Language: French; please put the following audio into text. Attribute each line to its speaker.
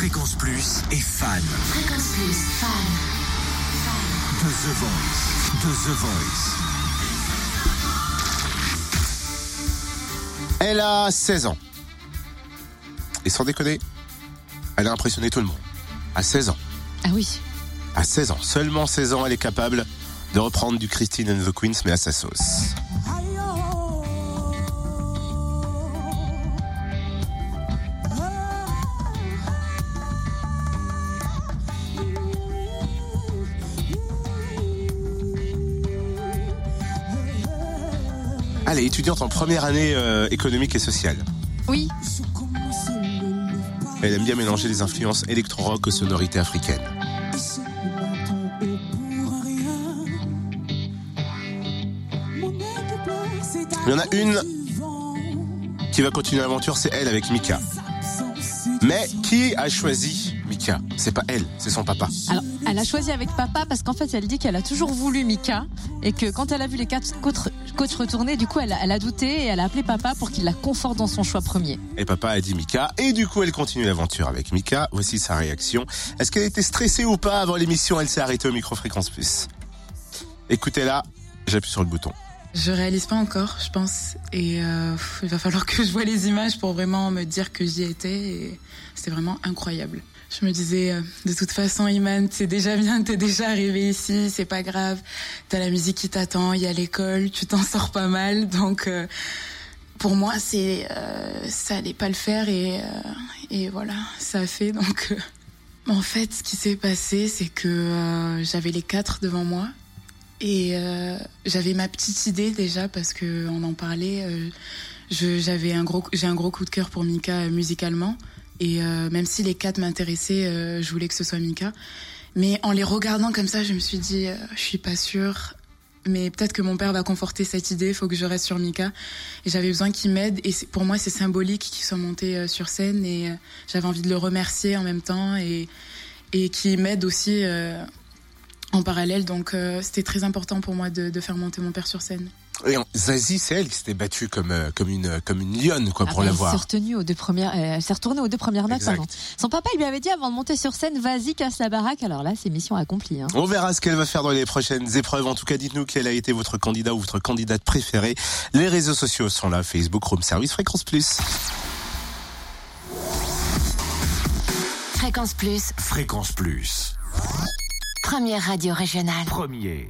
Speaker 1: Fréquence Plus est fan.
Speaker 2: Fréquence Plus, fan.
Speaker 1: De The Voice. De The Voice.
Speaker 3: Elle a 16 ans. Et sans déconner, elle a impressionné tout le monde. À 16 ans.
Speaker 4: Ah oui.
Speaker 3: À 16 ans. Seulement 16 ans, elle est capable de reprendre du Christine and the Queens, mais à sa sauce. Elle est étudiante en première année euh, économique et sociale.
Speaker 4: Oui.
Speaker 3: Elle aime bien mélanger les influences électro-rock aux sonorités africaines. Il y en a une qui va continuer l'aventure, c'est elle avec Mika. Mais qui a choisi Mika C'est pas elle, c'est son papa.
Speaker 4: Alors, elle a choisi avec papa parce qu'en fait, elle dit qu'elle a toujours voulu Mika et que quand elle a vu les quatre coachs coach retourner, du coup, elle a, elle a douté et elle a appelé papa pour qu'il la conforte dans son choix premier.
Speaker 3: Et papa a dit Mika. Et du coup, elle continue l'aventure avec Mika. Voici sa réaction. Est-ce qu'elle était stressée ou pas avant l'émission? Elle s'est arrêtée au micro-fréquence plus. Écoutez-la, j'appuie sur le bouton.
Speaker 5: Je réalise pas encore, je pense, et euh, il va falloir que je vois les images pour vraiment me dire que j'y étais. Et c'était vraiment incroyable. Je me disais, euh, de toute façon, Iman, c'est déjà bien, t'es déjà arrivé ici, c'est pas grave. T'as la musique qui t'attend, il y a l'école, tu t'en sors pas mal, donc euh, pour moi, c'est ça allait pas le faire et et voilà, ça a fait donc. En fait, ce qui s'est passé, c'est que j'avais les quatre devant moi et euh, j'avais ma petite idée déjà parce que on en parlait. Euh, j'avais un gros, j'ai un gros coup de cœur pour Mika euh, musicalement. Et euh, même si les quatre m'intéressaient, euh, je voulais que ce soit Mika. Mais en les regardant comme ça, je me suis dit, je suis pas sûre. Mais peut-être que mon père va conforter cette idée. Il faut que je reste sur Mika. Et j'avais besoin qu'il m'aide. Et pour moi, c'est symbolique qu'il soit monté sur scène. Et j'avais envie de le remercier en même temps et et qui m'aide aussi en parallèle. Donc euh, c'était très important pour moi de, de, faire monter mon père sur scène.
Speaker 3: Et Zazie, c'est elle qui s'était battue comme euh, comme une comme une lionne quoi
Speaker 4: ah
Speaker 3: pour
Speaker 4: bah,
Speaker 3: la voir.
Speaker 4: Elle s'est retenue aux deux premières, elle s'est retournée aux deux premières notes. Pardon. Son papa il lui avait dit avant de monter sur scène, vas-y casse la baraque. Alors là, c'est mission accomplie. Hein.
Speaker 3: On verra ce qu'elle va faire dans les prochaines épreuves. En tout cas, dites-nous quel a été votre candidat ou votre candidate préférée. Les réseaux sociaux sont là, Facebook, Room Service, Fréquence Plus.
Speaker 2: Fréquence Plus.
Speaker 1: Fréquence Plus.
Speaker 2: Première radio régionale.
Speaker 1: Premier.